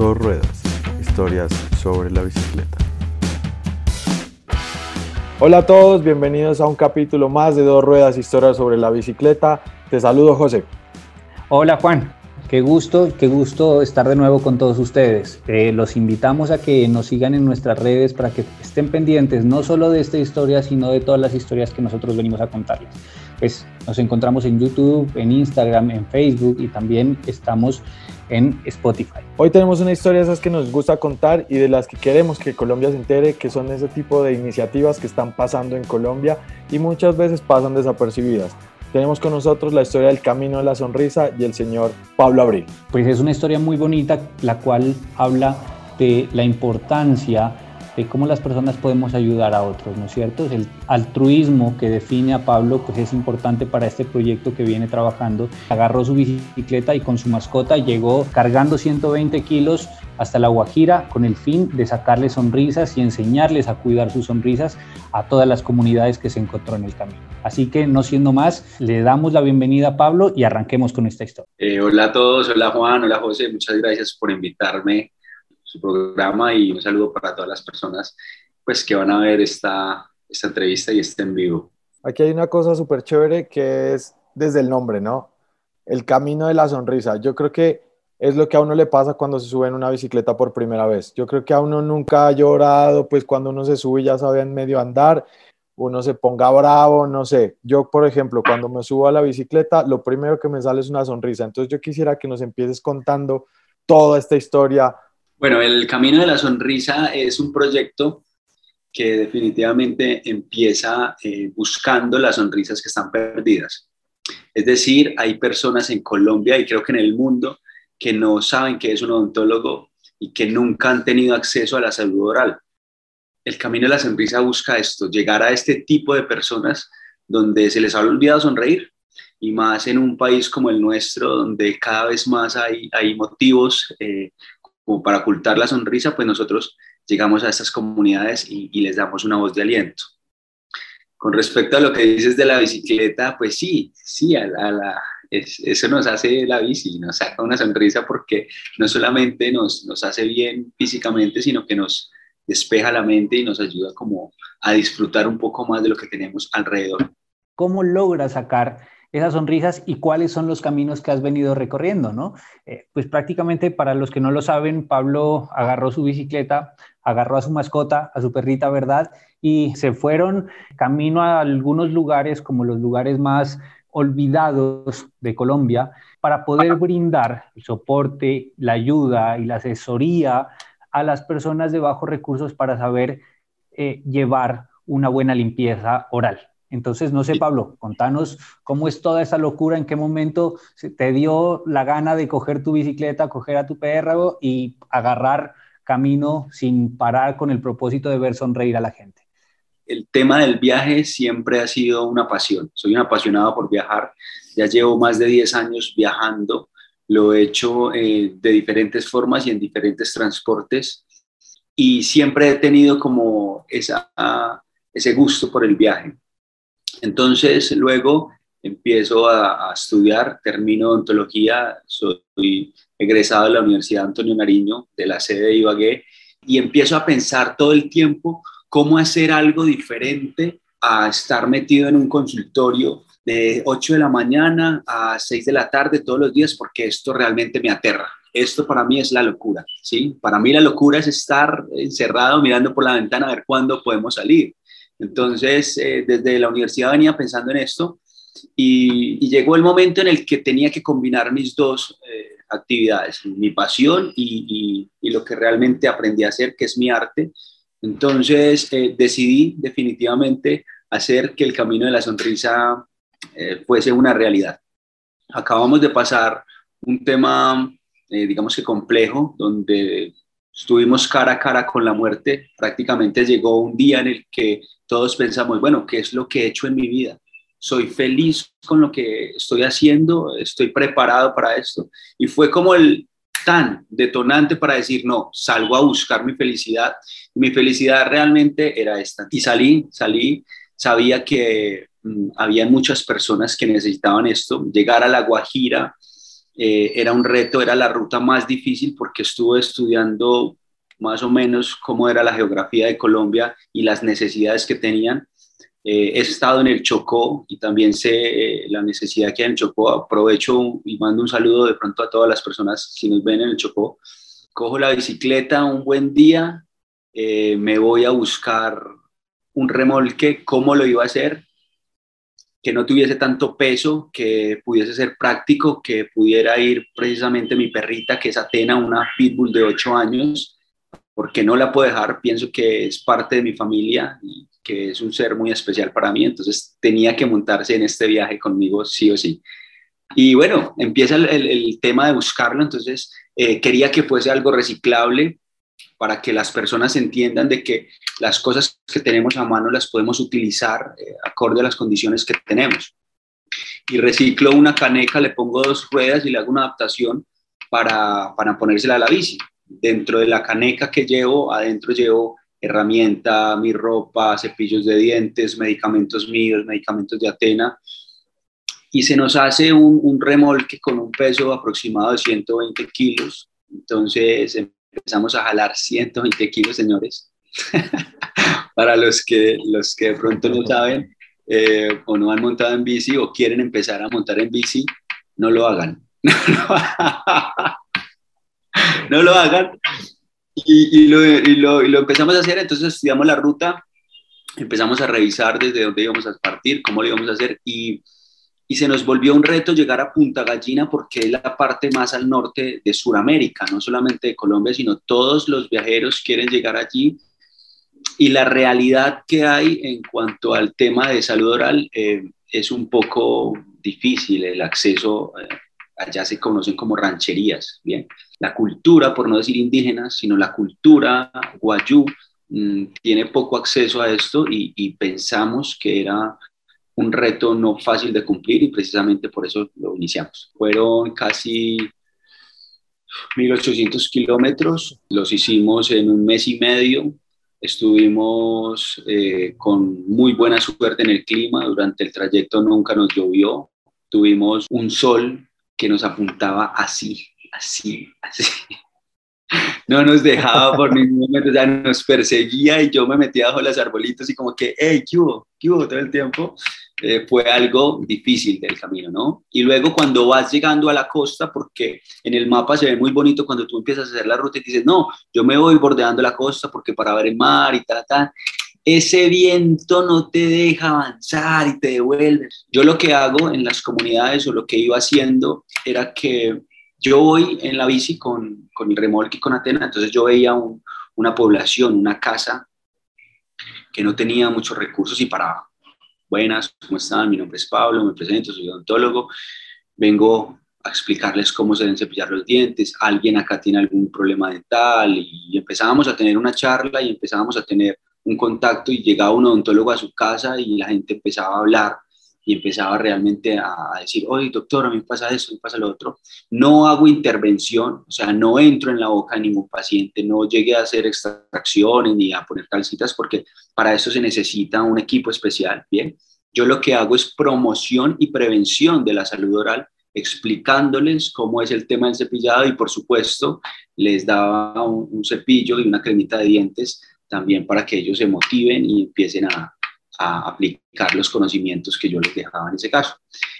Dos ruedas, historias sobre la bicicleta. Hola a todos, bienvenidos a un capítulo más de Dos ruedas, historias sobre la bicicleta. Te saludo José. Hola Juan, Qué gusto, qué gusto estar de nuevo con todos ustedes. Eh, los invitamos a que nos sigan en nuestras redes para que estén pendientes no solo de esta historia, sino de todas las historias que nosotros venimos a contarles. Pues nos encontramos en YouTube, en Instagram, en Facebook y también estamos en Spotify. Hoy tenemos una historia de esas que nos gusta contar y de las que queremos que Colombia se entere, que son ese tipo de iniciativas que están pasando en Colombia y muchas veces pasan desapercibidas. Tenemos con nosotros la historia del Camino de la Sonrisa y el señor Pablo Abril. Pues es una historia muy bonita, la cual habla de la importancia de cómo las personas podemos ayudar a otros, ¿no es cierto? El altruismo que define a Pablo pues es importante para este proyecto que viene trabajando. Agarró su bicicleta y con su mascota llegó cargando 120 kilos hasta La Guajira con el fin de sacarles sonrisas y enseñarles a cuidar sus sonrisas a todas las comunidades que se encontró en el camino. Así que no siendo más, le damos la bienvenida a Pablo y arranquemos con esta historia. Eh, hola a todos, hola Juan, hola José, muchas gracias por invitarme su programa y un saludo para todas las personas pues, que van a ver esta, esta entrevista y este en vivo. Aquí hay una cosa súper chévere que es desde el nombre, ¿no? El camino de la sonrisa. Yo creo que es lo que a uno le pasa cuando se sube en una bicicleta por primera vez. Yo creo que a uno nunca ha llorado, pues cuando uno se sube ya sabe en medio andar, uno se ponga bravo, no sé. Yo, por ejemplo, cuando me subo a la bicicleta, lo primero que me sale es una sonrisa. Entonces yo quisiera que nos empieces contando toda esta historia. Bueno, el Camino de la Sonrisa es un proyecto que definitivamente empieza eh, buscando las sonrisas que están perdidas. Es decir, hay personas en Colombia y creo que en el mundo que no saben qué es un odontólogo y que nunca han tenido acceso a la salud oral. El camino de la sonrisa busca esto, llegar a este tipo de personas donde se les ha olvidado sonreír y más en un país como el nuestro, donde cada vez más hay, hay motivos eh, como para ocultar la sonrisa, pues nosotros llegamos a estas comunidades y, les damos una voz de aliento. Con respecto a lo que dices de la bicicleta, pues sí, sí, a la, eso nos hace la bici, nos saca una sonrisa porque no solamente nos, nos hace bien físicamente, sino que nos despeja la mente y nos ayuda como a disfrutar un poco más de lo que tenemos alrededor. ¿Cómo logras sacar esas sonrisas y cuáles son los caminos que has venido recorriendo, ¿no? Eh, pues prácticamente para los que no lo saben, Pablo agarró su bicicleta, agarró a su mascota, a su perrita, ¿verdad? Y se fueron camino a algunos lugares como los lugares más olvidados de Colombia para poder brindar el soporte, la ayuda y la asesoría a las personas de bajos recursos para saber eh, llevar una buena limpieza oral. Entonces, no sé, Pablo, contanos cómo es toda esa locura, en qué momento te dio la gana de coger tu bicicleta, coger a tu perro y agarrar camino sin parar con el propósito de ver sonreír a la gente el tema del viaje siempre ha sido una pasión. Soy un apasionado por viajar. Ya llevo más de 10 años viajando. Lo he hecho eh, de diferentes formas y en diferentes transportes. Y siempre he tenido como esa, ese gusto por el viaje. Entonces, luego empiezo a, a, estudiar, termino odontología, soy egresado de la Universidad Antonio Nariño, de la sede de Ibagué, y empiezo a pensar todo el tiempo cómo hacer algo diferente a estar metido en un consultorio de 8 de la mañana a 6 de la tarde todos los días, porque esto realmente me aterra. Esto para mí es la locura, ¿sí? Para mí la locura es estar encerrado mirando por la ventana a ver cuándo podemos salir. Entonces, eh, desde la universidad venía pensando en esto y, llegó el momento en el que tenía que combinar mis dos eh, actividades, mi pasión y, lo que realmente aprendí a hacer, que es mi arte, entonces eh, decidí definitivamente hacer que el camino de la sonrisa fuese una realidad. Acabamos de pasar un tema, digamos que complejo, donde estuvimos cara a cara con la muerte. Prácticamente llegó un día en el que todos pensamos, bueno, ¿qué es lo que he hecho en mi vida? Soy feliz con lo que estoy haciendo, estoy preparado para esto. Y fue como el, tan detonante para decir, no, salgo a buscar mi felicidad. Mi felicidad realmente era esta. Y salí, salí, sabía que mm, había muchas personas que necesitaban esto, llegar a La Guajira, eh, era un reto, era la ruta más difícil porque estuve estudiando más o menos cómo era la geografía de Colombia y las necesidades que tenían. Eh, he estado en el Chocó y también sé eh, la necesidad que hay en el Chocó. Aprovecho y mando un saludo de pronto a todas las personas si nos ven en el Chocó. Cojo la bicicleta un buen día, me voy a buscar un remolque, cómo lo iba a hacer, que no tuviese tanto peso, que pudiese ser práctico, que pudiera ir precisamente mi perrita, que es Atena, una pitbull de 8 años, porque no la puedo dejar, pienso que es parte de mi familia y que es un ser muy especial para mí, entonces tenía que montarse en este viaje conmigo sí o sí. Y bueno, empieza el, tema de buscarlo, entonces eh, quería que fuese algo reciclable, para que las personas entiendan de que las cosas que tenemos a mano las podemos utilizar eh, acorde a las condiciones que tenemos. Y reciclo una caneca, le pongo dos ruedas y le hago una adaptación para, para ponérsela a la bici. Dentro de la caneca que llevo, adentro llevo herramienta, mi ropa, cepillos de dientes, medicamentos míos, medicamentos de Atena. Y se nos hace un, un remolque con un peso aproximado de 120 kilos. Entonces empezamos a jalar 120 kilos, señores. Para los que, los que de pronto no saben eh, o no han montado en bici o quieren empezar a montar en bici, no lo hagan. no lo hagan. Y, lo, y, lo, y, lo, empezamos a hacer, entonces estudiamos la ruta, empezamos a revisar desde dónde íbamos a partir, cómo lo íbamos a hacer y y se nos volvió un reto llegar a Punta Gallina porque es la parte más al norte de Sudamérica, no solamente de Colombia, sino todos los viajeros quieren llegar allí. Y la realidad que hay en cuanto al tema de salud oral eh, es un poco difícil, el acceso, eh, allá se conocen como rancherías, bien. La cultura, por no decir indígena, sino la cultura guayú, mm, tiene poco acceso a esto y, y pensamos que era un reto no fácil de cumplir y precisamente por eso lo iniciamos. Fueron casi 1800 kilómetros, los hicimos en un mes y medio, estuvimos eh, con muy buena suerte en el clima, durante el trayecto nunca nos llovió, tuvimos un sol que nos apuntaba así, así, así. No nos dejaba por ningún momento, ya nos perseguía y yo me metía bajo los arbolitos y como que, hey, ¿qué hubo? ¿Qué hubo todo el tiempo? Eh, fue algo difícil del camino, ¿no? Y luego cuando vas llegando a la costa, porque en el mapa se ve muy bonito cuando tú empiezas a hacer la ruta y dices, no, yo me voy bordeando la costa porque para ver el mar y tal, tal, ese viento no te deja avanzar y te devuelves. Yo lo que hago en las comunidades o lo que iba haciendo era que yo voy en la bici con, con el remolque y con Atena, entonces yo veía una población, una casa que no tenía muchos recursos y paraba buenas, ¿cómo están? Mi nombre es Pablo, me presento, soy odontólogo, vengo a explicarles cómo se deben cepillar los dientes, alguien acá tiene algún problema dental y empezábamos a tener una charla y empezábamos a tener un contacto y llegaba un odontólogo a su casa y la gente empezaba a hablar y empezaba realmente a decir, oye, doctor, a mí me pasa eso, me pasa lo otro. No hago intervención, o sea, no entro en la boca de ningún paciente, no llegué a hacer extracciones ni a poner calcitas porque para eso se necesita un equipo especial, ¿bien? Yo lo que hago es promoción y prevención de la salud oral, explicándoles cómo es el tema del cepillado y por supuesto les daba un, un cepillo y una cremita de dientes también para que ellos se motiven y empiecen a, a aplicar los conocimientos que yo les dejaba en ese caso.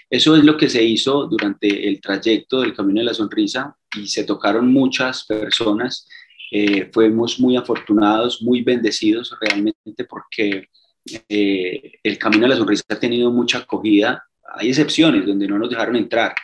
Eso es lo que se hizo durante el trayecto del Camino de la Sonrisa y se tocaron muchas personas. Eh, fuimos muy afortunados, muy bendecidos realmente porque eh, el Camino de la Sonrisa ha tenido mucha acogida. Hay excepciones donde no nos dejaron entrar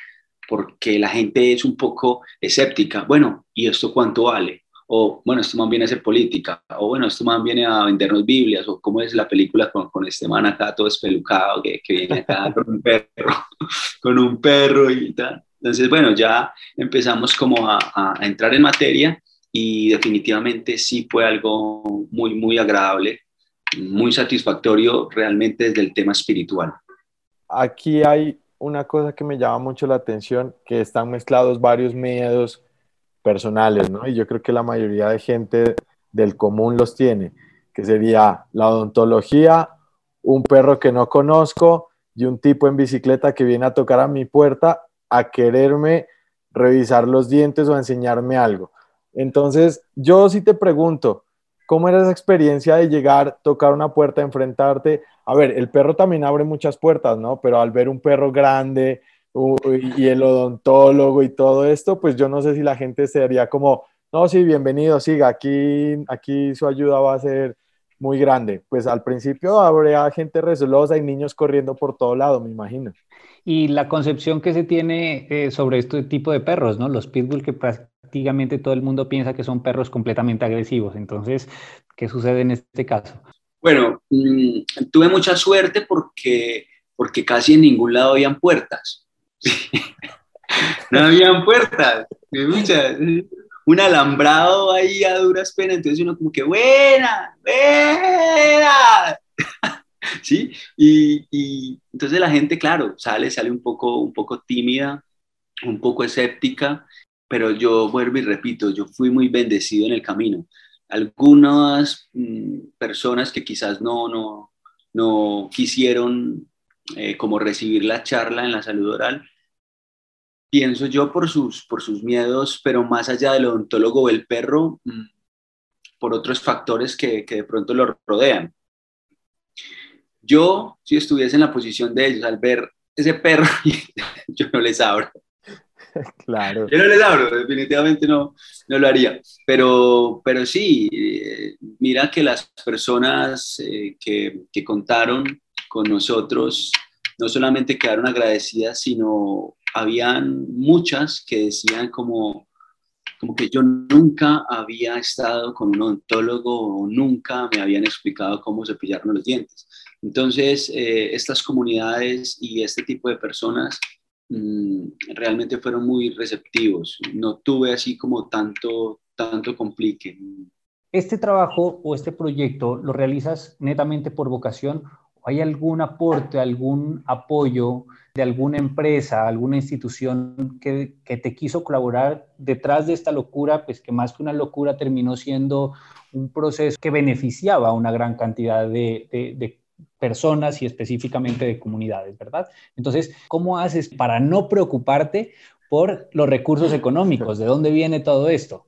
porque la gente es un poco escéptica. Bueno, ¿y esto cuánto vale? O bueno, este man viene a hacer política, o bueno, este man viene a vendernos Biblias, o cómo es la película con, con este man acá todo espelucado que, que viene acá con un perro, con un perro y tal. Entonces, bueno, ya empezamos como a, a, entrar en materia y definitivamente sí fue algo muy, muy agradable, muy satisfactorio realmente desde el tema espiritual. Aquí hay una cosa que me llama mucho la atención, que están mezclados varios miedos, personales, ¿no? Y yo creo que la mayoría de gente del común los tiene, que sería la odontología, un perro que no conozco y un tipo en bicicleta que viene a tocar a mi puerta a quererme revisar los dientes o enseñarme algo. Entonces, yo sí te pregunto, ¿cómo era esa experiencia de llegar, tocar una puerta, enfrentarte? A ver, el perro también abre muchas puertas, ¿no? Pero al ver un perro grande y el odontólogo y todo esto, pues yo no sé si la gente sería como, no, sí, bienvenido, siga, aquí, aquí su ayuda va a ser muy grande. Pues al principio habría gente resolosa y niños corriendo por todo lado, me imagino. Y la concepción que se tiene eh, sobre este tipo de perros, ¿no? Los pitbull que prácticamente todo el mundo piensa que son perros completamente agresivos. Entonces, ¿qué sucede en este caso? Bueno, mm, tuve mucha suerte porque, porque casi en ningún lado habían puertas. no habían puertas. Muchas un alambrado ahí a duras penas, entonces uno como que, buena, buena, ¿sí? Y, entonces la gente, claro, sale, sale un poco, un poco tímida, un poco escéptica, pero yo vuelvo y repito, yo fui muy bendecido en el camino. Algunas mm, personas que quizás no, no, no quisieron eh, como recibir la charla en la salud oral, pienso yo por sus, por sus miedos, pero más allá del odontólogo o el perro, mm, por otros factores que, que de pronto lo rodean. Yo, si estuviese en la posición de ellos, al ver ese perro, yo no les abro. Claro. Yo no les abro, definitivamente no, no lo haría. Pero, pero sí, eh, mira que las personas eh, que, que contaron con nosotros no solamente quedaron agradecidas, sino habían muchas que decían como, como que yo nunca había estado con un odontólogo o nunca me habían explicado cómo cepillarme los dientes. Entonces, eh, estas comunidades y este tipo de personas mm, realmente fueron muy receptivos. No tuve así como tanto, tanto complique. ¿Este trabajo o este proyecto lo realizas netamente por vocación ¿Hay algún aporte, algún apoyo de alguna empresa, alguna institución que, te quiso colaborar detrás de esta locura? Pues que más que una locura terminó siendo un proceso que beneficiaba a una gran cantidad de, personas y específicamente de comunidades, ¿verdad? Entonces, ¿cómo haces para no preocuparte por los recursos económicos? ¿De dónde viene todo esto?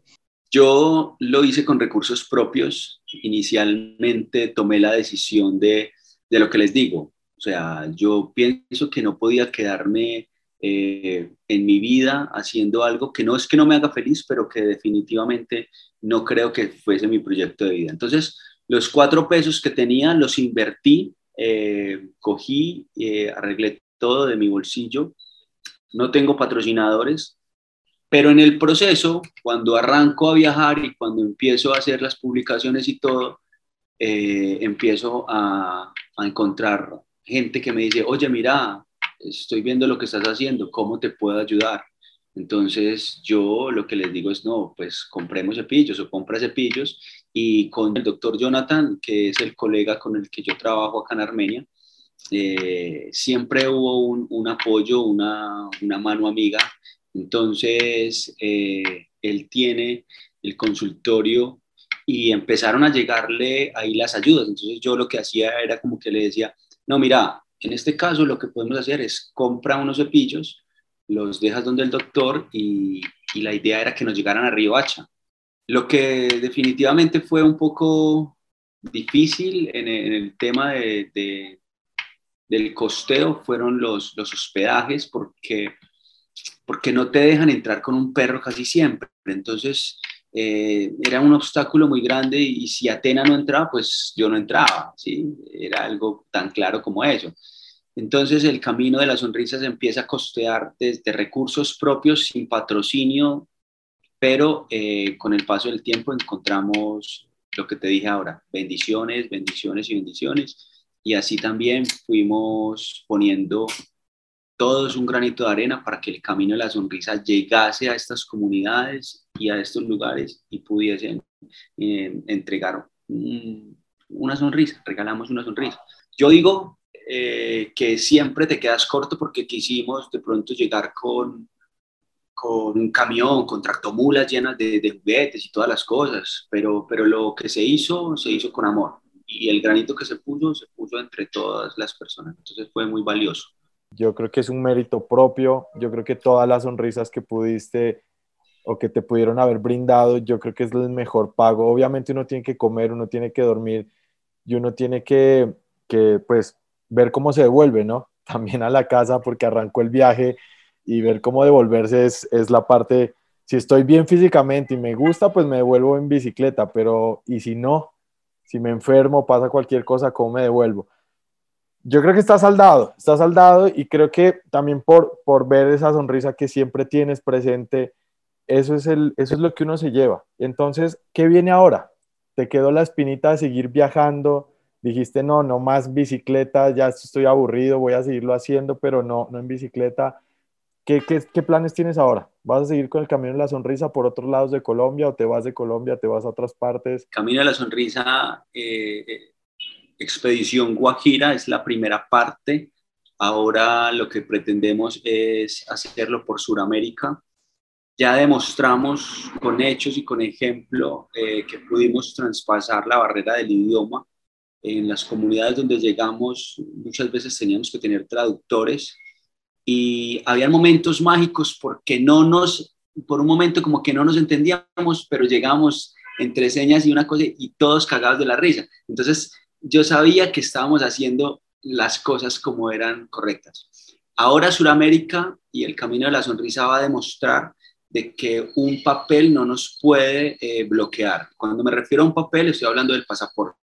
Yo lo hice con recursos propios. Inicialmente tomé la decisión de de lo que les digo. O sea, yo pienso que no podía quedarme eh, en mi vida haciendo algo que no es que no me haga feliz, pero que definitivamente no creo que fuese mi proyecto de vida. Entonces, los cuatro pesos que tenía los invertí, eh, cogí, eh, arreglé todo de mi bolsillo. No tengo patrocinadores, pero en el proceso, cuando arranco a viajar y cuando empiezo a hacer las publicaciones y todo, empiezo a, a encontrar gente que me dice, oye, mira, estoy viendo lo que estás haciendo, ¿cómo te puedo ayudar? Entonces yo lo que les digo es, no, pues compremos cepillos o compra cepillos y con el doctor Jonathan, que es el colega con el que yo trabajo acá en Armenia, eh, siempre hubo un, apoyo, una, mano amiga. Entonces eh, él tiene el consultorio y empezaron a llegarle ahí las ayudas. Entonces yo lo que hacía era como que le decía, no, mira, en este caso lo que podemos hacer es compra unos cepillos, los dejas donde el doctor y, y la idea era que nos llegaran a Río Hacha. Lo que definitivamente fue un poco difícil en el, tema de, de, del costeo fueron los, los hospedajes porque, porque no te dejan entrar con un perro casi siempre. Entonces, eh, era un obstáculo muy grande y, si Atena no entraba, pues yo no entraba, ¿sí? Era algo tan claro como eso. Entonces el camino de la sonrisa se empieza a costear desde recursos propios sin patrocinio, pero eh, con el paso del tiempo encontramos lo que te dije ahora, bendiciones, bendiciones y bendiciones. Y así también fuimos poniendo todos un granito de arena para que el camino de la sonrisa llegase a estas comunidades y a estos lugares y pudiesen eh, entregar una sonrisa, regalamos una sonrisa. Yo digo eh, que siempre te quedas corto porque quisimos de pronto llegar con, con un camión, con tractomulas llenas de, de, juguetes y todas las cosas, pero, pero lo que se hizo, se hizo con amor. Y el granito que se puso, se puso entre todas las personas, entonces fue muy valioso. Yo creo que es un mérito propio, yo creo que todas las sonrisas que pudiste o que te pudieron haber brindado, yo creo que es el mejor pago. Obviamente uno tiene que comer, uno tiene que dormir y uno tiene que, que pues ver cómo se devuelve, ¿no? También a la casa porque arrancó el viaje y ver cómo devolverse es, es la parte, si estoy bien físicamente y me gusta, pues me devuelvo en bicicleta, pero y si no, si me enfermo, pasa cualquier cosa, ¿cómo me devuelvo? Yo creo que está saldado, está saldado y creo que también por, por ver esa sonrisa que siempre tienes presente, eso es, el, eso es lo que uno se lleva. Entonces, ¿qué viene ahora? ¿Te quedó la espinita de seguir viajando? Dijiste, no, no más bicicleta, ya estoy aburrido, voy a seguirlo haciendo, pero no, no en bicicleta. ¿Qué, qué, qué planes tienes ahora? ¿Vas a seguir con el Camino de la Sonrisa por otros lados de Colombia o te vas de Colombia, te vas a otras partes? Camino de la Sonrisa, eh, Expedición Guajira es la primera parte. Ahora lo que pretendemos es hacerlo por Sudamérica ya demostramos con hechos y con ejemplo eh, que pudimos traspasar la barrera del idioma. En las comunidades donde llegamos muchas veces teníamos que tener traductores y había momentos mágicos porque no nos, por un momento como que no nos entendíamos, pero llegamos entre señas y una cosa y todos cagados de la risa. Entonces yo sabía que estábamos haciendo las cosas como eran correctas. Ahora Sudamérica y el Camino de la Sonrisa va a demostrar de que un papel no nos puede eh, bloquear. Cuando me refiero a un papel, estoy hablando del pasaporte.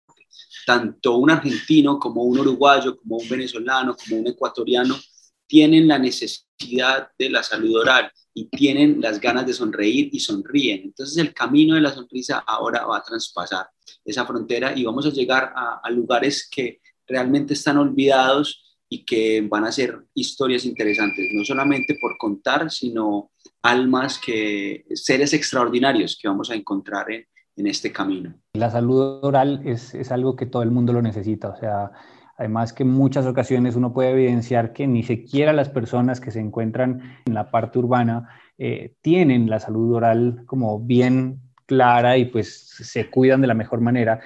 Tanto un argentino como un uruguayo, como un venezolano, como un ecuatoriano, tienen la necesidad de la salud oral y tienen las ganas de sonreír y sonríen. Entonces el camino de la sonrisa ahora va a traspasar esa frontera y vamos a llegar a, a lugares que realmente están olvidados y que van a ser historias interesantes, no solamente por contar, sino almas que, seres extraordinarios que vamos a encontrar en, en este camino. La salud oral es, es, algo que todo el mundo lo necesita, o sea, además que en muchas ocasiones uno puede evidenciar que ni siquiera las personas que se encuentran en la parte urbana eh, tienen la salud oral como bien clara y pues se cuidan de la mejor manera.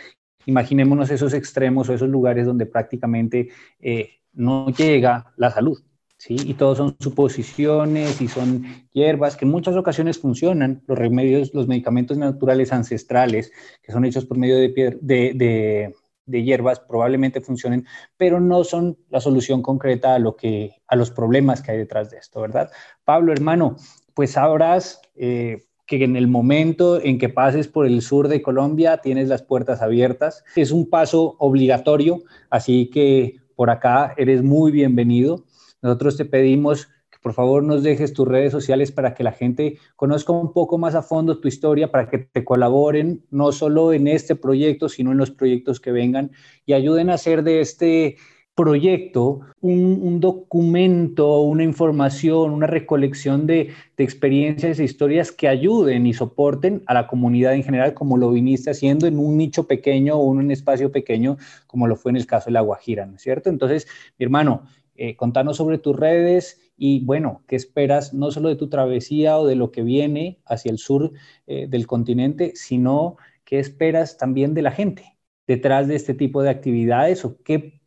Imaginémonos esos extremos o esos lugares donde prácticamente eh, no llega la salud. ¿Sí? Y todos son suposiciones y son hierbas que en muchas ocasiones funcionan, los remedios, los medicamentos naturales ancestrales que son hechos por medio de, de, de, hierbas probablemente funcionen, pero no son la solución concreta a, lo que, a los problemas que hay detrás de esto, ¿verdad? Pablo, hermano, pues sabrás eh, que en el momento en que pases por el sur de Colombia tienes las puertas abiertas. Es un paso obligatorio, así que por acá eres muy bienvenido. Nosotros te pedimos que por favor nos dejes tus redes sociales para que la gente conozca un poco más a fondo tu historia, para que te colaboren no solo en este proyecto, sino en los proyectos que vengan y ayuden a hacer de este proyecto un, un documento, una información, una recolección de, de, experiencias e historias que ayuden y soporten a la comunidad en general, como lo viniste haciendo en un nicho pequeño o en un espacio pequeño, como lo fue en el caso de la Guajira, ¿no es cierto? Entonces, mi hermano, eh, contanos sobre tus redes y bueno, ¿qué esperas no solo de tu travesía o de lo que viene hacia el sur eh, del continente, sino qué esperas también de la gente detrás de este tipo de actividades o qué,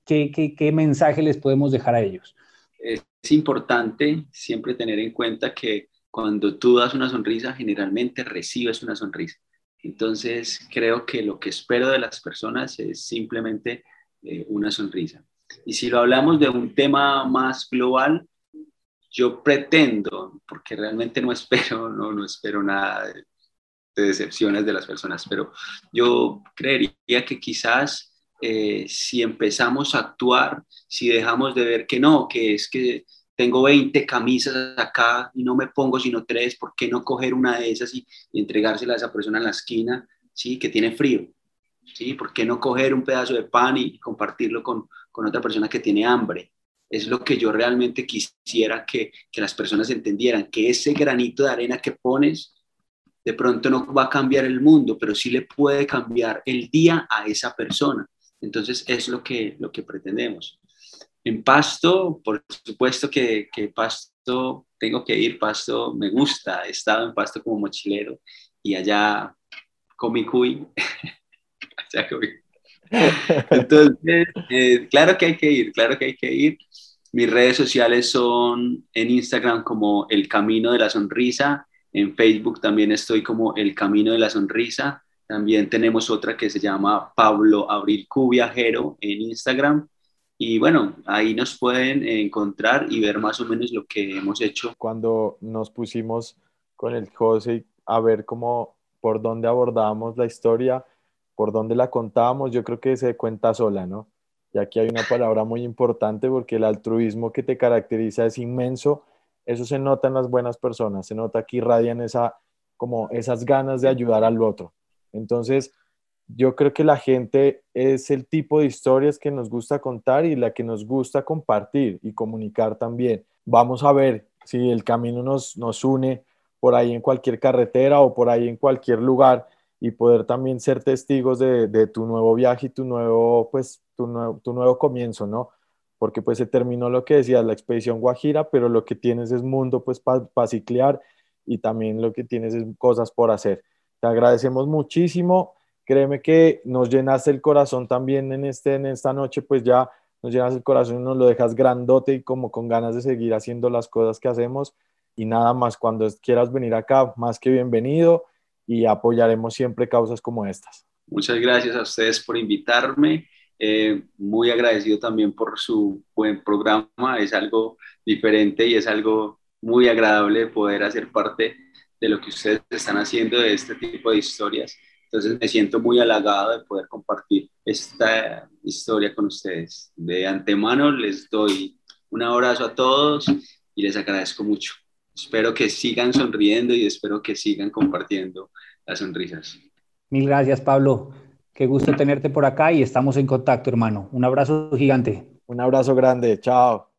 mensaje les podemos dejar a ellos? Es importante siempre tener en cuenta que cuando tú das una sonrisa, generalmente recibes una sonrisa. Entonces, creo que lo que espero de las personas es simplemente eh, una sonrisa. Y si lo hablamos de un tema más global, yo pretendo, porque realmente no espero, no, no espero nada de, de, decepciones de las personas, pero yo creería que quizás eh, si empezamos a actuar, si dejamos de ver que no, que es que tengo 20 camisas acá y no me pongo sino tres, ¿por qué no coger una de esas y, y entregársela a esa persona en la esquina, ¿sí? que tiene frío? ¿Sí? ¿Por qué no coger un pedazo de pan y compartirlo con, con otra persona que tiene hambre? Es lo que yo realmente quisiera que, que las personas entendieran, que ese granito de arena que pones de pronto no va a cambiar el mundo, pero sí le puede cambiar el día a esa persona. Entonces es lo que, lo que pretendemos. En Pasto, por supuesto que, que Pasto, tengo que ir, Pasto me gusta, he estado en Pasto como mochilero y allá comí cuy. Entonces, eh, claro que hay que ir, claro que hay que ir. Mis redes sociales son en Instagram como El Camino de la Sonrisa, en Facebook también estoy como El Camino de la Sonrisa, también tenemos otra que se llama Pablo Abril Q Viajero en Instagram. Y bueno, ahí nos pueden encontrar y ver más o menos lo que hemos hecho. Cuando nos pusimos con el José a ver cómo, por dónde abordábamos la historia, por dónde la contábamos, yo creo que se cuenta sola, ¿no? Y aquí hay una palabra muy importante porque el altruismo que te caracteriza es inmenso. Eso se nota en las buenas personas, se nota que irradian esa, como esas ganas de ayudar al otro. Entonces, yo creo que la gente es el tipo de historias que nos gusta contar y la que nos gusta compartir y comunicar también. Vamos a ver si el camino nos, nos une por ahí en cualquier carretera o por ahí en cualquier lugar y poder también ser testigos de, tu nuevo viaje y tu nuevo, pues, tu nuevo, tu nuevo comienzo, ¿no? Porque pues se terminó lo que decías, la expedición Guajira, pero lo que tienes es mundo pues para ciclear y también lo que tienes es cosas por hacer. Te agradecemos muchísimo. Créeme que nos llenaste el corazón también en, este, en esta noche, pues ya nos llenas el corazón y nos lo dejas grandote y como con ganas de seguir haciendo las cosas que hacemos. Y nada más, cuando quieras venir acá, más que bienvenido y apoyaremos siempre causas como estas. Muchas gracias a ustedes por invitarme. Eh, muy agradecido también por su buen programa. Es algo diferente y es algo muy agradable poder hacer parte de lo que ustedes están haciendo de este tipo de historias. Entonces me siento muy halagado de poder compartir esta historia con ustedes. De antemano les doy un abrazo a todos y les agradezco mucho. Espero que sigan sonriendo y espero que sigan compartiendo las sonrisas. Mil gracias, Pablo. Qué gusto tenerte por acá y estamos en contacto, hermano. Un abrazo gigante. Un abrazo grande. Chao.